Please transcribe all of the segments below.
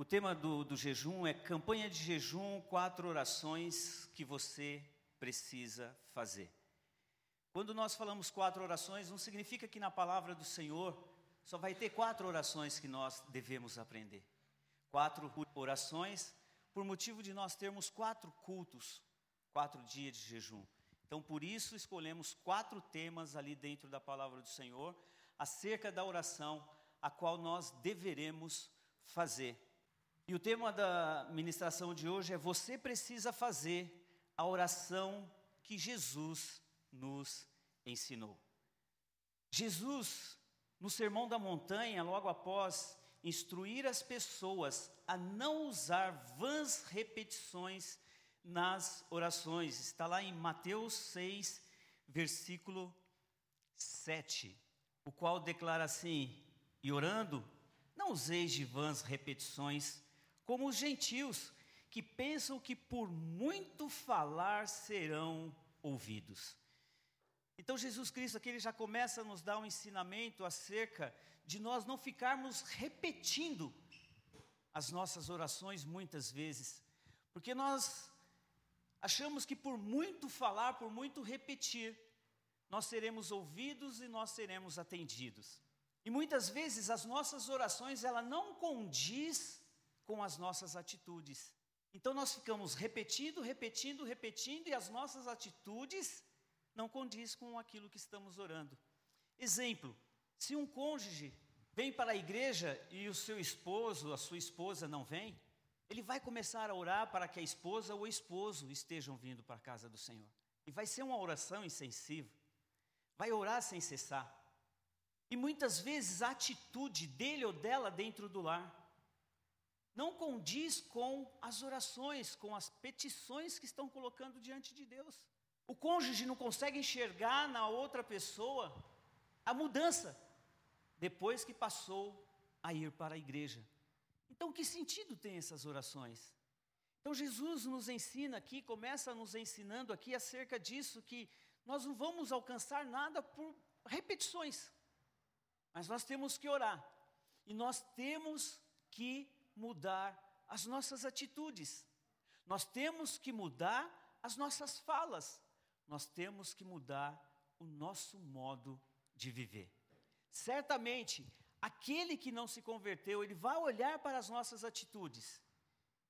O tema do, do jejum é campanha de jejum, quatro orações que você precisa fazer. Quando nós falamos quatro orações, não significa que na palavra do Senhor só vai ter quatro orações que nós devemos aprender. Quatro orações por motivo de nós termos quatro cultos, quatro dias de jejum. Então, por isso, escolhemos quatro temas ali dentro da palavra do Senhor, acerca da oração, a qual nós deveremos fazer. E o tema da ministração de hoje é: Você precisa fazer a oração que Jesus nos ensinou. Jesus, no Sermão da Montanha, logo após instruir as pessoas a não usar vãs repetições nas orações, está lá em Mateus 6, versículo 7, o qual declara assim: E orando, não useis de vãs repetições como os gentios, que pensam que por muito falar serão ouvidos. Então, Jesus Cristo aqui ele já começa a nos dar um ensinamento acerca de nós não ficarmos repetindo as nossas orações muitas vezes, porque nós achamos que por muito falar, por muito repetir, nós seremos ouvidos e nós seremos atendidos. E muitas vezes as nossas orações ela não condiz com as nossas atitudes. Então nós ficamos repetindo, repetindo, repetindo e as nossas atitudes não condiz com aquilo que estamos orando. Exemplo: se um cônjuge vem para a igreja e o seu esposo, a sua esposa não vem, ele vai começar a orar para que a esposa ou o esposo estejam vindo para a casa do Senhor. E vai ser uma oração insensível. Vai orar sem cessar. E muitas vezes a atitude dele ou dela dentro do lar não condiz com as orações, com as petições que estão colocando diante de Deus. O cônjuge não consegue enxergar na outra pessoa a mudança depois que passou a ir para a igreja. Então, que sentido tem essas orações? Então, Jesus nos ensina aqui, começa nos ensinando aqui acerca disso, que nós não vamos alcançar nada por repetições, mas nós temos que orar, e nós temos que mudar as nossas atitudes, nós temos que mudar as nossas falas, nós temos que mudar o nosso modo de viver. Certamente, aquele que não se converteu, ele vai olhar para as nossas atitudes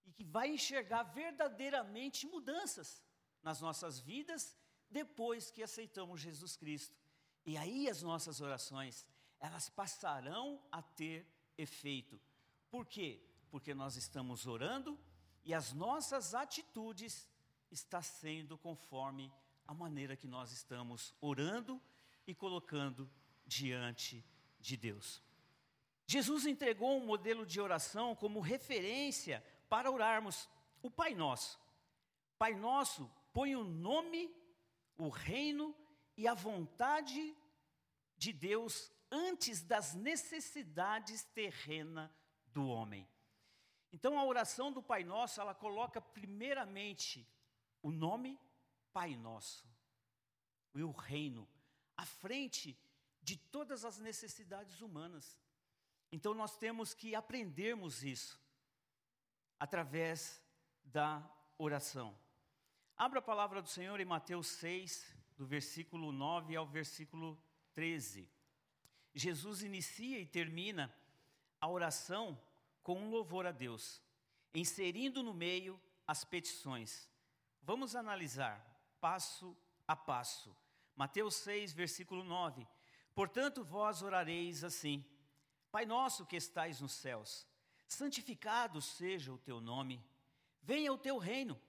e que vai enxergar verdadeiramente mudanças nas nossas vidas depois que aceitamos Jesus Cristo. E aí as nossas orações, elas passarão a ter efeito. Por quê? Porque nós estamos orando e as nossas atitudes está sendo conforme a maneira que nós estamos orando e colocando diante de Deus. Jesus entregou um modelo de oração como referência para orarmos o Pai Nosso. Pai Nosso põe o nome, o reino e a vontade de Deus antes das necessidades terrenas do homem. Então a oração do Pai Nosso, ela coloca primeiramente o nome Pai Nosso e o reino à frente de todas as necessidades humanas. Então nós temos que aprendermos isso através da oração. Abra a palavra do Senhor em Mateus 6, do versículo 9 ao versículo 13. Jesus inicia e termina a oração com um louvor a Deus, inserindo no meio as petições. Vamos analisar passo a passo. Mateus 6, versículo 9. Portanto, vós orareis assim: Pai nosso que estais nos céus, santificado seja o teu nome, venha o teu reino,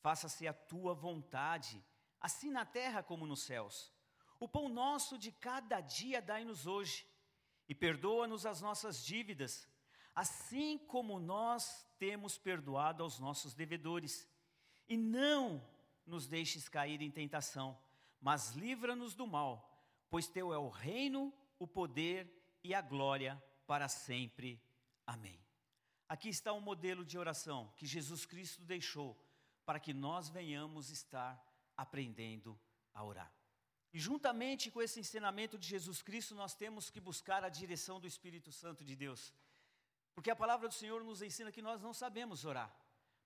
faça-se a tua vontade, assim na terra como nos céus. O pão nosso de cada dia dai-nos hoje, e perdoa-nos as nossas dívidas, assim como nós temos perdoado aos nossos devedores. E não nos deixes cair em tentação, mas livra-nos do mal, pois teu é o reino, o poder e a glória para sempre. Amém. Aqui está um modelo de oração que Jesus Cristo deixou para que nós venhamos estar aprendendo a orar. E juntamente com esse ensinamento de Jesus Cristo, nós temos que buscar a direção do Espírito Santo de Deus. Porque a palavra do Senhor nos ensina que nós não sabemos orar,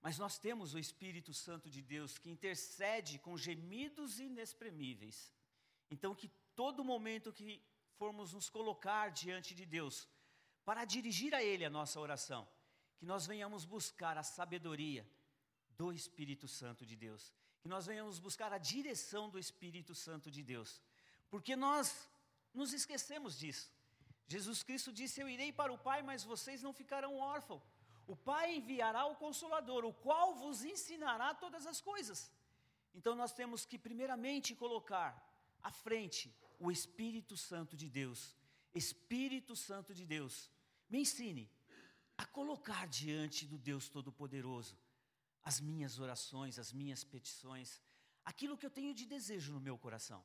mas nós temos o Espírito Santo de Deus que intercede com gemidos inexprimíveis. Então, que todo momento que formos nos colocar diante de Deus, para dirigir a Ele a nossa oração, que nós venhamos buscar a sabedoria do Espírito Santo de Deus, que nós venhamos buscar a direção do Espírito Santo de Deus, porque nós nos esquecemos disso. Jesus Cristo disse: Eu irei para o Pai, mas vocês não ficarão órfãos. O Pai enviará o Consolador, o qual vos ensinará todas as coisas. Então nós temos que, primeiramente, colocar à frente o Espírito Santo de Deus. Espírito Santo de Deus, me ensine a colocar diante do Deus Todo-Poderoso as minhas orações, as minhas petições, aquilo que eu tenho de desejo no meu coração.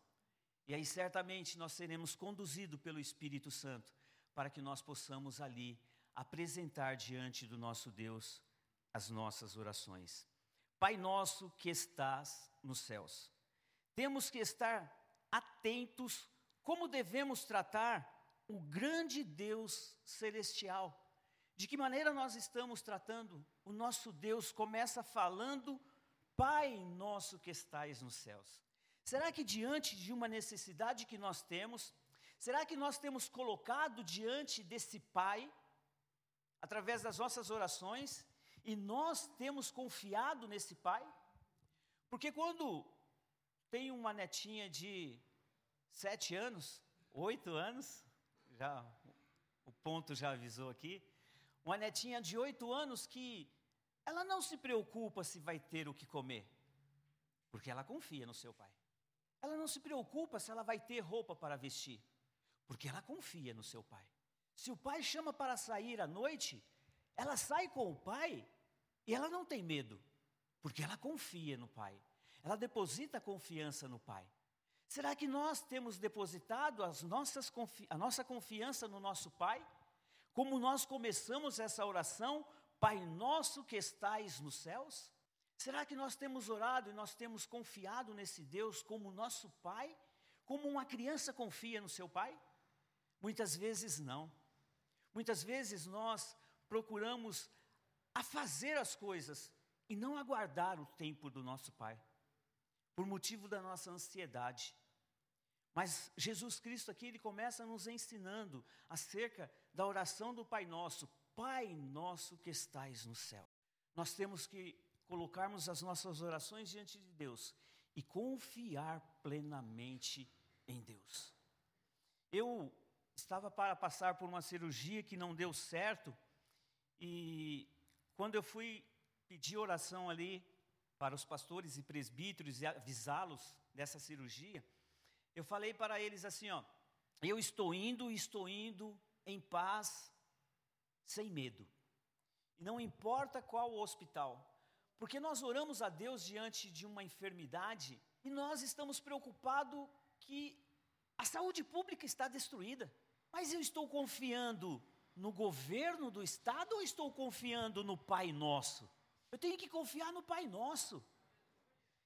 E aí certamente nós seremos conduzidos pelo Espírito Santo para que nós possamos ali apresentar diante do nosso Deus as nossas orações. Pai nosso que estás nos céus. Temos que estar atentos como devemos tratar o grande Deus celestial. De que maneira nós estamos tratando? O nosso Deus começa falando, Pai nosso que estais nos céus. Será que diante de uma necessidade que nós temos, será que nós temos colocado diante desse Pai, através das nossas orações, e nós temos confiado nesse Pai? Porque quando tem uma netinha de sete anos, oito anos, já o ponto já avisou aqui, uma netinha de oito anos que ela não se preocupa se vai ter o que comer, porque ela confia no seu pai. Ela não se preocupa se ela vai ter roupa para vestir, porque ela confia no seu pai. Se o pai chama para sair à noite, ela sai com o pai e ela não tem medo, porque ela confia no pai. Ela deposita confiança no pai. Será que nós temos depositado as nossas a nossa confiança no nosso pai? Como nós começamos essa oração, Pai nosso que estais nos céus? Será que nós temos orado e nós temos confiado nesse Deus como nosso Pai? Como uma criança confia no seu pai? Muitas vezes não. Muitas vezes nós procuramos a fazer as coisas e não aguardar o tempo do nosso Pai, por motivo da nossa ansiedade. Mas Jesus Cristo aqui, ele começa nos ensinando acerca da oração do Pai Nosso, Pai Nosso que estais no céu. Nós temos que colocarmos as nossas orações diante de Deus e confiar plenamente em Deus. Eu estava para passar por uma cirurgia que não deu certo e quando eu fui pedir oração ali para os pastores e presbíteros e avisá-los dessa cirurgia, eu falei para eles assim, ó, eu estou indo, estou indo em paz, sem medo. E não importa qual o hospital, porque nós oramos a Deus diante de uma enfermidade e nós estamos preocupados que a saúde pública está destruída. Mas eu estou confiando no governo do Estado ou estou confiando no Pai Nosso? Eu tenho que confiar no Pai Nosso.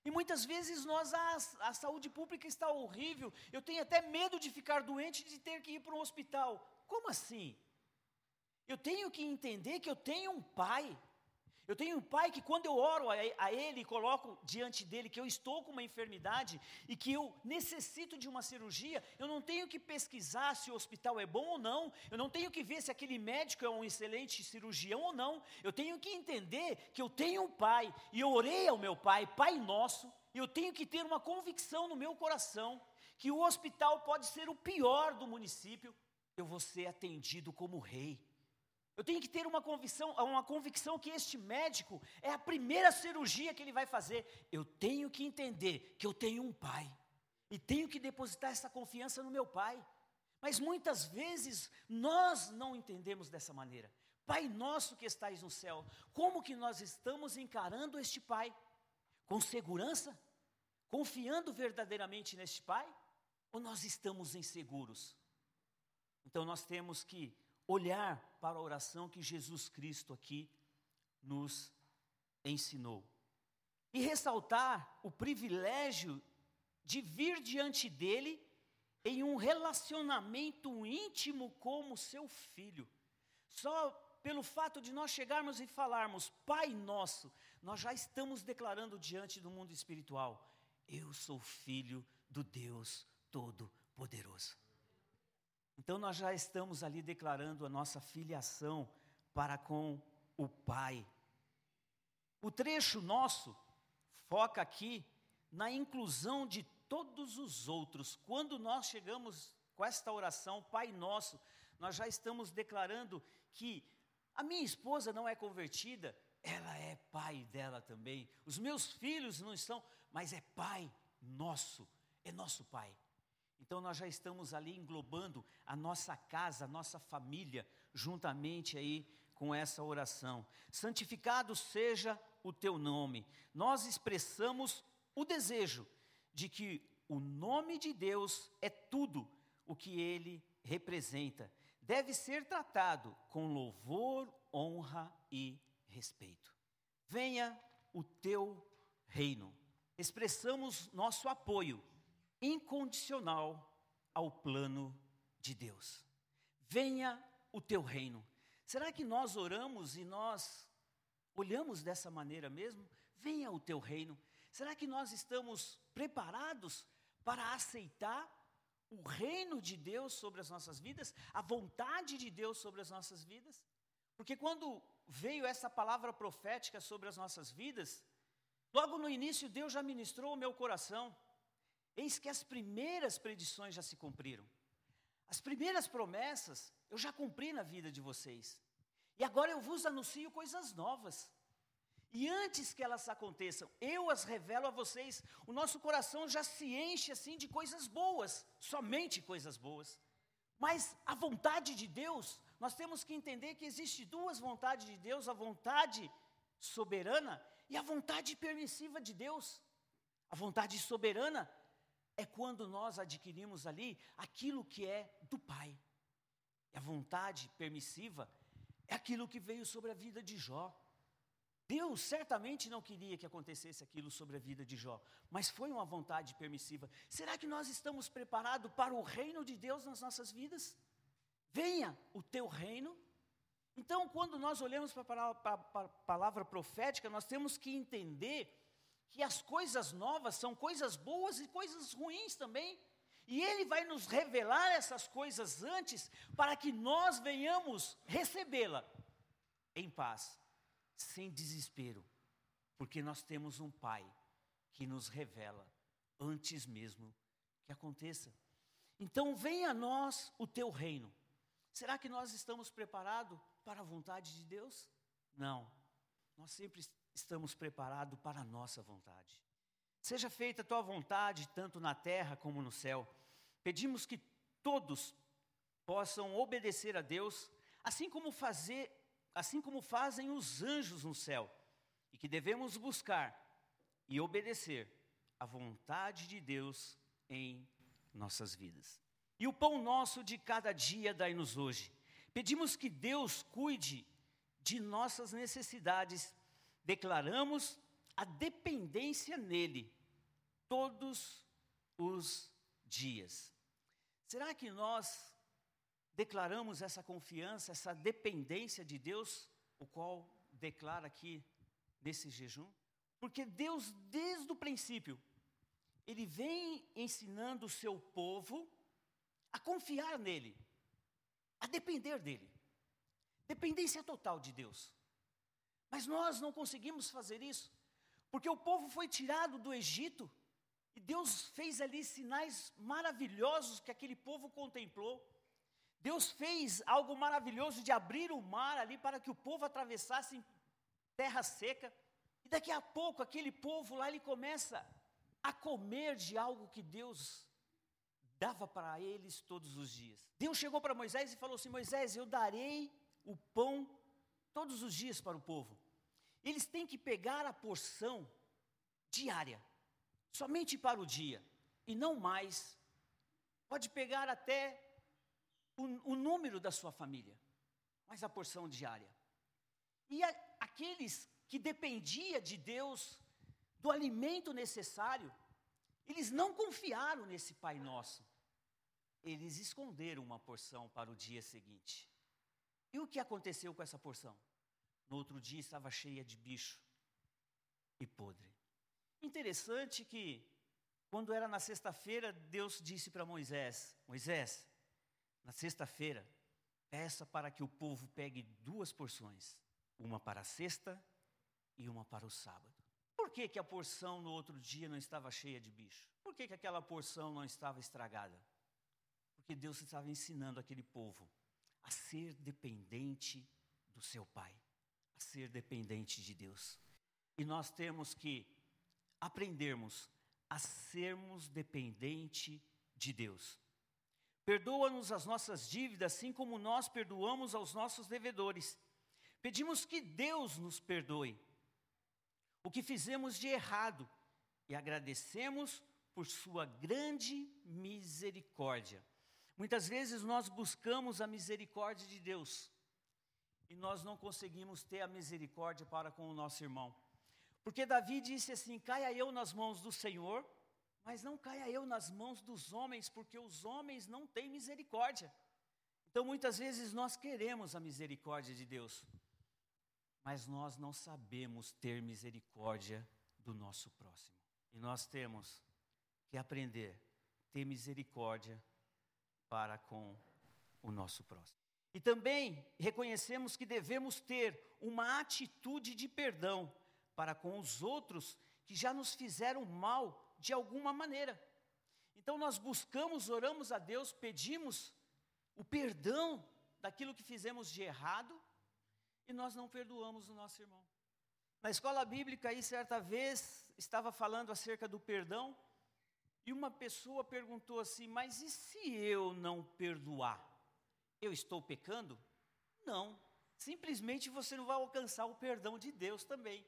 E muitas vezes nós, a, a saúde pública está horrível, eu tenho até medo de ficar doente, de ter que ir para um hospital. Como assim? Eu tenho que entender que eu tenho um pai eu tenho um pai que, quando eu oro a, Ele e coloco diante dele que eu estou com uma enfermidade e que eu necessito de uma cirurgia, eu não tenho que pesquisar se o hospital é bom ou não, eu não tenho que ver se aquele médico é um excelente cirurgião ou não, eu tenho que entender que eu tenho um pai e eu orei ao meu pai, Pai Nosso, e eu tenho que ter uma convicção no meu coração que o hospital pode ser o pior do município, eu vou ser atendido como rei. Eu tenho que ter uma convicção, uma convicção que este médico é a primeira cirurgia que ele vai fazer. Eu tenho que entender que eu tenho um pai e tenho que depositar essa confiança no meu pai. Mas muitas vezes nós não entendemos dessa maneira. Pai nosso que estais no céu, como que nós estamos encarando este pai? Com segurança? Confiando verdadeiramente neste pai? Ou nós estamos inseguros? Então nós temos que olhar para a oração que Jesus Cristo aqui nos ensinou. E ressaltar o privilégio de vir diante dele em um relacionamento íntimo como seu filho. Só pelo fato de nós chegarmos e falarmos, Pai nosso, nós já estamos declarando diante do mundo espiritual: Eu sou filho do Deus Todo-Poderoso. Então nós já estamos ali declarando a nossa filiação para com o Pai. O trecho nosso foca aqui na inclusão de todos os outros. Quando nós chegamos com esta oração, Pai Nosso, nós já estamos declarando que a minha esposa não é convertida, ela é pai dela também. Os meus filhos não estão, mas é pai nosso, é nosso pai. Então nós já estamos ali englobando a nossa casa, a nossa família, juntamente aí com essa oração. Santificado seja o teu nome. Nós expressamos o desejo de que o nome de Deus é tudo o que ele representa. Deve ser tratado com louvor, honra e respeito. Venha o teu reino. Expressamos nosso apoio incondicional ao plano de Deus. Venha o teu reino. Será que nós oramos e nós olhamos dessa maneira mesmo? Venha o teu reino. Será que nós estamos preparados para aceitar o reino de Deus sobre as nossas vidas, a vontade de Deus sobre as nossas vidas? Porque quando veio essa palavra profética sobre as nossas vidas, logo no início Deus já ministrou o meu coração. Eis que as primeiras predições já se cumpriram. As primeiras promessas eu já cumpri na vida de vocês. E agora eu vos anuncio coisas novas. E antes que elas aconteçam, eu as revelo a vocês. O nosso coração já se enche assim de coisas boas, somente coisas boas. Mas a vontade de Deus, nós temos que entender que existe duas vontades de Deus, a vontade soberana e a vontade permissiva de Deus. A vontade soberana é quando nós adquirimos ali aquilo que é do Pai. E a vontade permissiva é aquilo que veio sobre a vida de Jó. Deus certamente não queria que acontecesse aquilo sobre a vida de Jó, mas foi uma vontade permissiva. Será que nós estamos preparados para o reino de Deus nas nossas vidas? Venha o teu reino. Então, quando nós olhamos para a palavra profética, nós temos que entender que as coisas novas são coisas boas e coisas ruins também. E Ele vai nos revelar essas coisas antes, para que nós venhamos recebê-la em paz sem desespero, porque nós temos um Pai que nos revela antes mesmo que aconteça. Então, venha a nós o teu reino. Será que nós estamos preparados para a vontade de Deus? Não. Nós sempre estamos preparados para a nossa vontade. Seja feita a tua vontade, tanto na terra como no céu. Pedimos que todos possam obedecer a Deus, assim como fazer assim como fazem os anjos no céu, e que devemos buscar e obedecer a vontade de Deus em nossas vidas. E o pão nosso de cada dia dai-nos hoje. Pedimos que Deus cuide de nossas necessidades, declaramos a dependência nele todos os dias. Será que nós declaramos essa confiança, essa dependência de Deus, o qual declara aqui nesse jejum? Porque Deus, desde o princípio, Ele vem ensinando o seu povo a confiar nele, a depender dele. Dependência total de Deus. Mas nós não conseguimos fazer isso, porque o povo foi tirado do Egito e Deus fez ali sinais maravilhosos que aquele povo contemplou. Deus fez algo maravilhoso de abrir o mar ali para que o povo atravessasse em terra seca. E daqui a pouco aquele povo lá ele começa a comer de algo que Deus dava para eles todos os dias. Deus chegou para Moisés e falou assim: Moisés, eu darei o pão todos os dias para o povo. Eles têm que pegar a porção diária, somente para o dia, e não mais. Pode pegar até o, o número da sua família, mas a porção diária. E a, aqueles que dependia de Deus, do alimento necessário, eles não confiaram nesse Pai Nosso. Eles esconderam uma porção para o dia seguinte. E o que aconteceu com essa porção? No outro dia estava cheia de bicho e podre. Interessante que, quando era na sexta-feira, Deus disse para Moisés: Moisés, na sexta-feira, peça para que o povo pegue duas porções, uma para a sexta e uma para o sábado. Por que, que a porção no outro dia não estava cheia de bicho? Por que, que aquela porção não estava estragada? Porque Deus estava ensinando aquele povo a ser dependente do seu Pai, ser dependente de Deus. E nós temos que aprendermos a sermos dependente de Deus. Perdoa-nos as nossas dívidas, assim como nós perdoamos aos nossos devedores. Pedimos que Deus nos perdoe o que fizemos de errado e agradecemos por Sua grande misericórdia. Muitas vezes nós buscamos a misericórdia de Deus e nós não conseguimos ter a misericórdia para com o nosso irmão. Porque Davi disse assim: caia eu nas mãos do Senhor, mas não caia eu nas mãos dos homens, porque os homens não têm misericórdia. Então muitas vezes nós queremos a misericórdia de Deus, mas nós não sabemos ter misericórdia do nosso próximo. E nós temos que aprender a ter misericórdia para com o nosso próximo. E também reconhecemos que devemos ter uma atitude de perdão para com os outros que já nos fizeram mal de alguma maneira. Então nós buscamos, oramos a Deus, pedimos o perdão daquilo que fizemos de errado e nós não perdoamos o nosso irmão. Na escola bíblica, aí, certa vez, estava falando acerca do perdão, e uma pessoa perguntou assim: Mas e se eu não perdoar? Eu estou pecando? Não. Simplesmente você não vai alcançar o perdão de Deus também.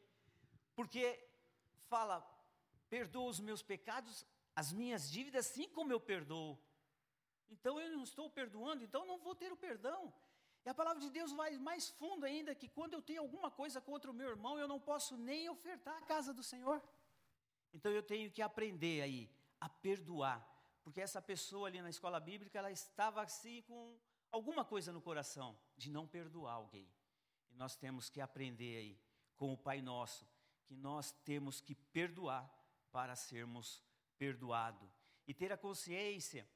Porque fala, perdoa os meus pecados, as minhas dívidas, assim como eu perdoo. Então eu não estou perdoando, então não vou ter o perdão. E a palavra de Deus vai mais fundo ainda, que quando eu tenho alguma coisa contra o meu irmão, eu não posso nem ofertar a casa do Senhor. Então eu tenho que aprender aí a perdoar, porque essa pessoa ali na escola bíblica, ela estava assim com alguma coisa no coração de não perdoar alguém. E nós temos que aprender aí com o Pai Nosso, que nós temos que perdoar para sermos perdoados e ter a consciência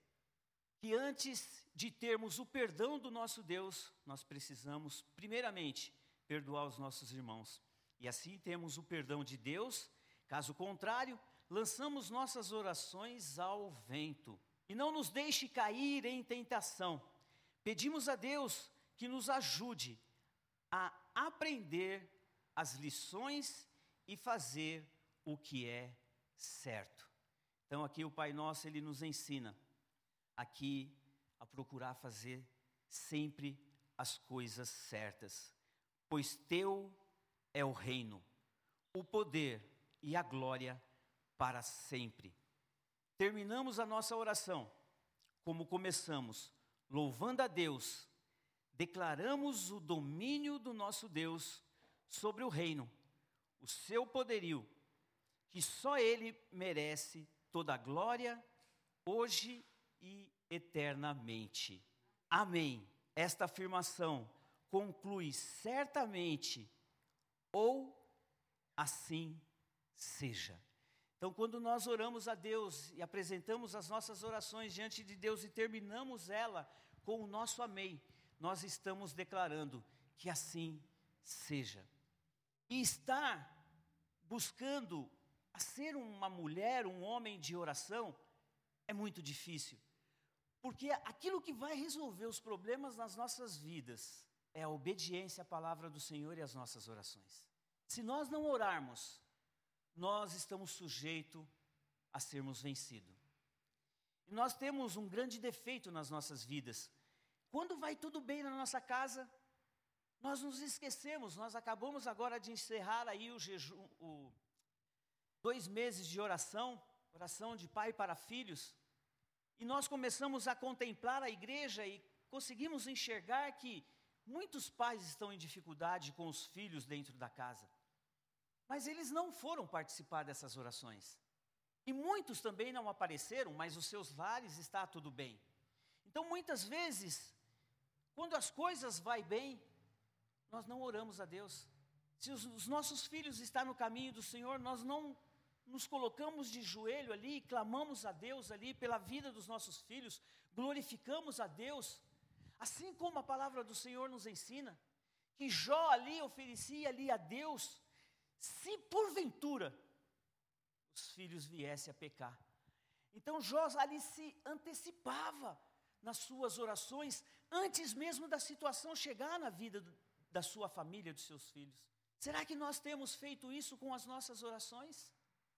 que antes de termos o perdão do nosso Deus, nós precisamos, primeiramente, perdoar os nossos irmãos. E assim temos o perdão de Deus, caso contrário, lançamos nossas orações ao vento. E não nos deixe cair em tentação. Pedimos a Deus que nos ajude a aprender as lições e fazer o que é certo. Então aqui o Pai Nosso ele nos ensina aqui a procurar fazer sempre as coisas certas, pois teu é o reino, o poder e a glória para sempre. Terminamos a nossa oração como começamos, louvando a Deus, declaramos o domínio do nosso Deus sobre o reino, o seu poderio, que só Ele merece toda a glória, hoje e eternamente. Amém. Esta afirmação conclui certamente, ou assim seja. Então, quando nós oramos a Deus e apresentamos as nossas orações diante de Deus e terminamos ela com o nosso amém, nós estamos declarando que assim seja. E estar buscando ser uma mulher, um homem de oração, é muito difícil. Porque aquilo que vai resolver os problemas nas nossas vidas é a obediência à palavra do Senhor e às nossas orações. Se nós não orarmos, nós estamos sujeitos a sermos vencidos. E nós temos um grande defeito nas nossas vidas. Quando vai tudo bem na nossa casa, nós nos esquecemos. Nós acabamos agora de encerrar aí o jejum, o dois meses de oração, oração de pai para filhos. E nós começamos a contemplar a igreja e conseguimos enxergar que muitos pais estão em dificuldade com os filhos dentro da casa. Mas eles não foram participar dessas orações. E muitos também não apareceram, mas os seus lares está tudo bem. Então, muitas vezes, Quando as coisas vai bem, nós não oramos a Deus. Se os, os nossos filhos estão no caminho do Senhor, nós não nos colocamos de joelho ali, clamamos a Deus ali pela vida dos nossos filhos, glorificamos a Deus, assim como a palavra do Senhor nos ensina, que Jó ali oferecia ali a Deus, se porventura os filhos viessem a pecar. Então Jó ali se antecipava nas suas orações, antes mesmo da situação chegar na vida da sua família, dos seus filhos. Será que nós temos feito isso com as nossas orações?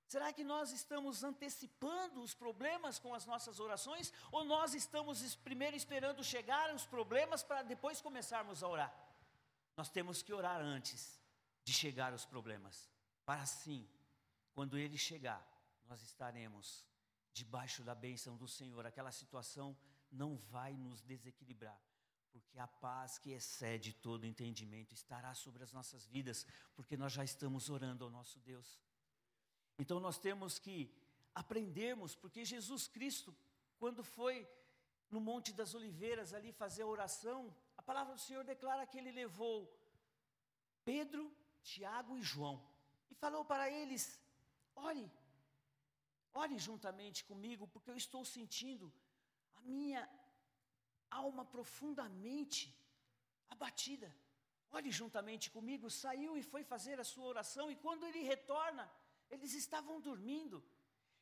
Será que nós estamos antecipando os problemas com as nossas orações? Ou nós estamos primeiro esperando chegar os problemas para depois começarmos a orar? Nós temos que orar antes de chegar os problemas, para assim, quando ele chegar, nós estaremos debaixo da bênção do Senhor. Aquela situação não vai nos desequilibrar, porque a paz que excede todo entendimento estará sobre as nossas vidas, porque nós já estamos orando ao nosso Deus. Então nós temos que aprendermos, porque Jesus Cristo, quando foi no Monte das Oliveiras ali fazer a oração, a palavra do Senhor declara que ele levou Pedro, Tiago e João e falou para eles: ore, ore juntamente comigo, porque eu estou sentindo a minha alma profundamente abatida. Ore juntamente comigo. Saiu e foi fazer a sua oração, e quando ele retorna, eles estavam dormindo.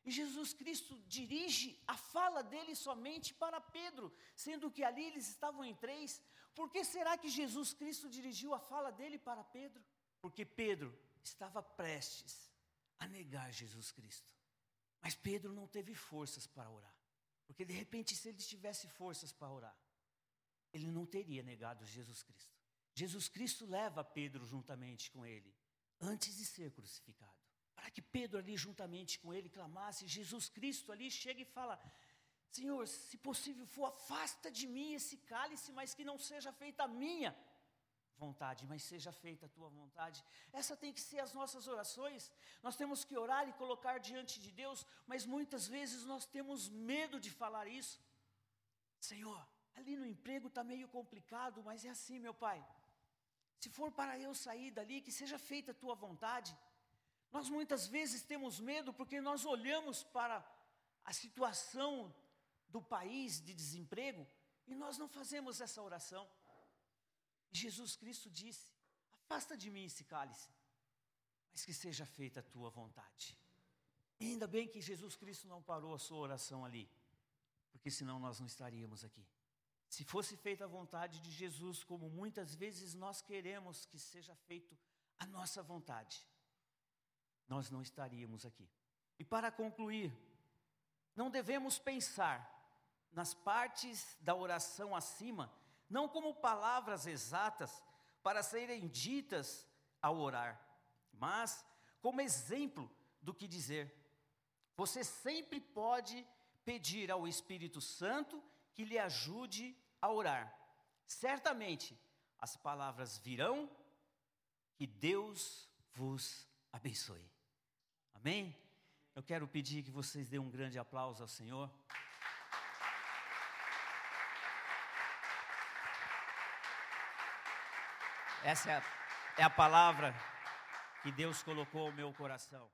E Jesus Cristo dirige a fala dele somente para Pedro, sendo que ali eles estavam em três. Por que será que Jesus Cristo dirigiu a fala dele para Pedro? Porque Pedro estava prestes a negar Jesus Cristo. Mas Pedro não teve forças para orar. Porque de repente, se ele tivesse forças para orar, ele não teria negado Jesus Cristo. Jesus Cristo leva Pedro juntamente com ele, antes de ser crucificado para que Pedro ali juntamente com ele clamasse, Jesus Cristo ali chega e fala: Senhor, se possível for, afasta de mim esse cálice, mas que não seja feita a minha vontade, mas seja feita a tua vontade. Essa tem que ser as nossas orações. Nós temos que orar e colocar diante de Deus, mas muitas vezes nós temos medo de falar isso. Senhor, ali no emprego está meio complicado, mas é assim, meu Pai. Se for para eu sair dali, que seja feita a tua vontade. Nós muitas vezes temos medo porque nós olhamos para a situação do país de desemprego e nós não fazemos essa oração. Jesus Cristo disse: Afasta de mim esse cálice, mas que seja feita a tua vontade. E ainda bem que Jesus Cristo não parou a sua oração ali, porque senão nós não estaríamos aqui. Se fosse feita a vontade de Jesus, como muitas vezes nós queremos que seja feito a nossa vontade, nós não estaríamos aqui. E para concluir, não devemos pensar nas partes da oração acima, não como palavras exatas para serem ditas ao orar, mas como exemplo do que dizer. Você sempre pode pedir ao Espírito Santo que lhe ajude a orar. Certamente as palavras virão, que Deus vos abençoe. Amém? Eu quero pedir que vocês dêem um grande aplauso ao Senhor. Essa é a, é a palavra que Deus colocou no meu coração.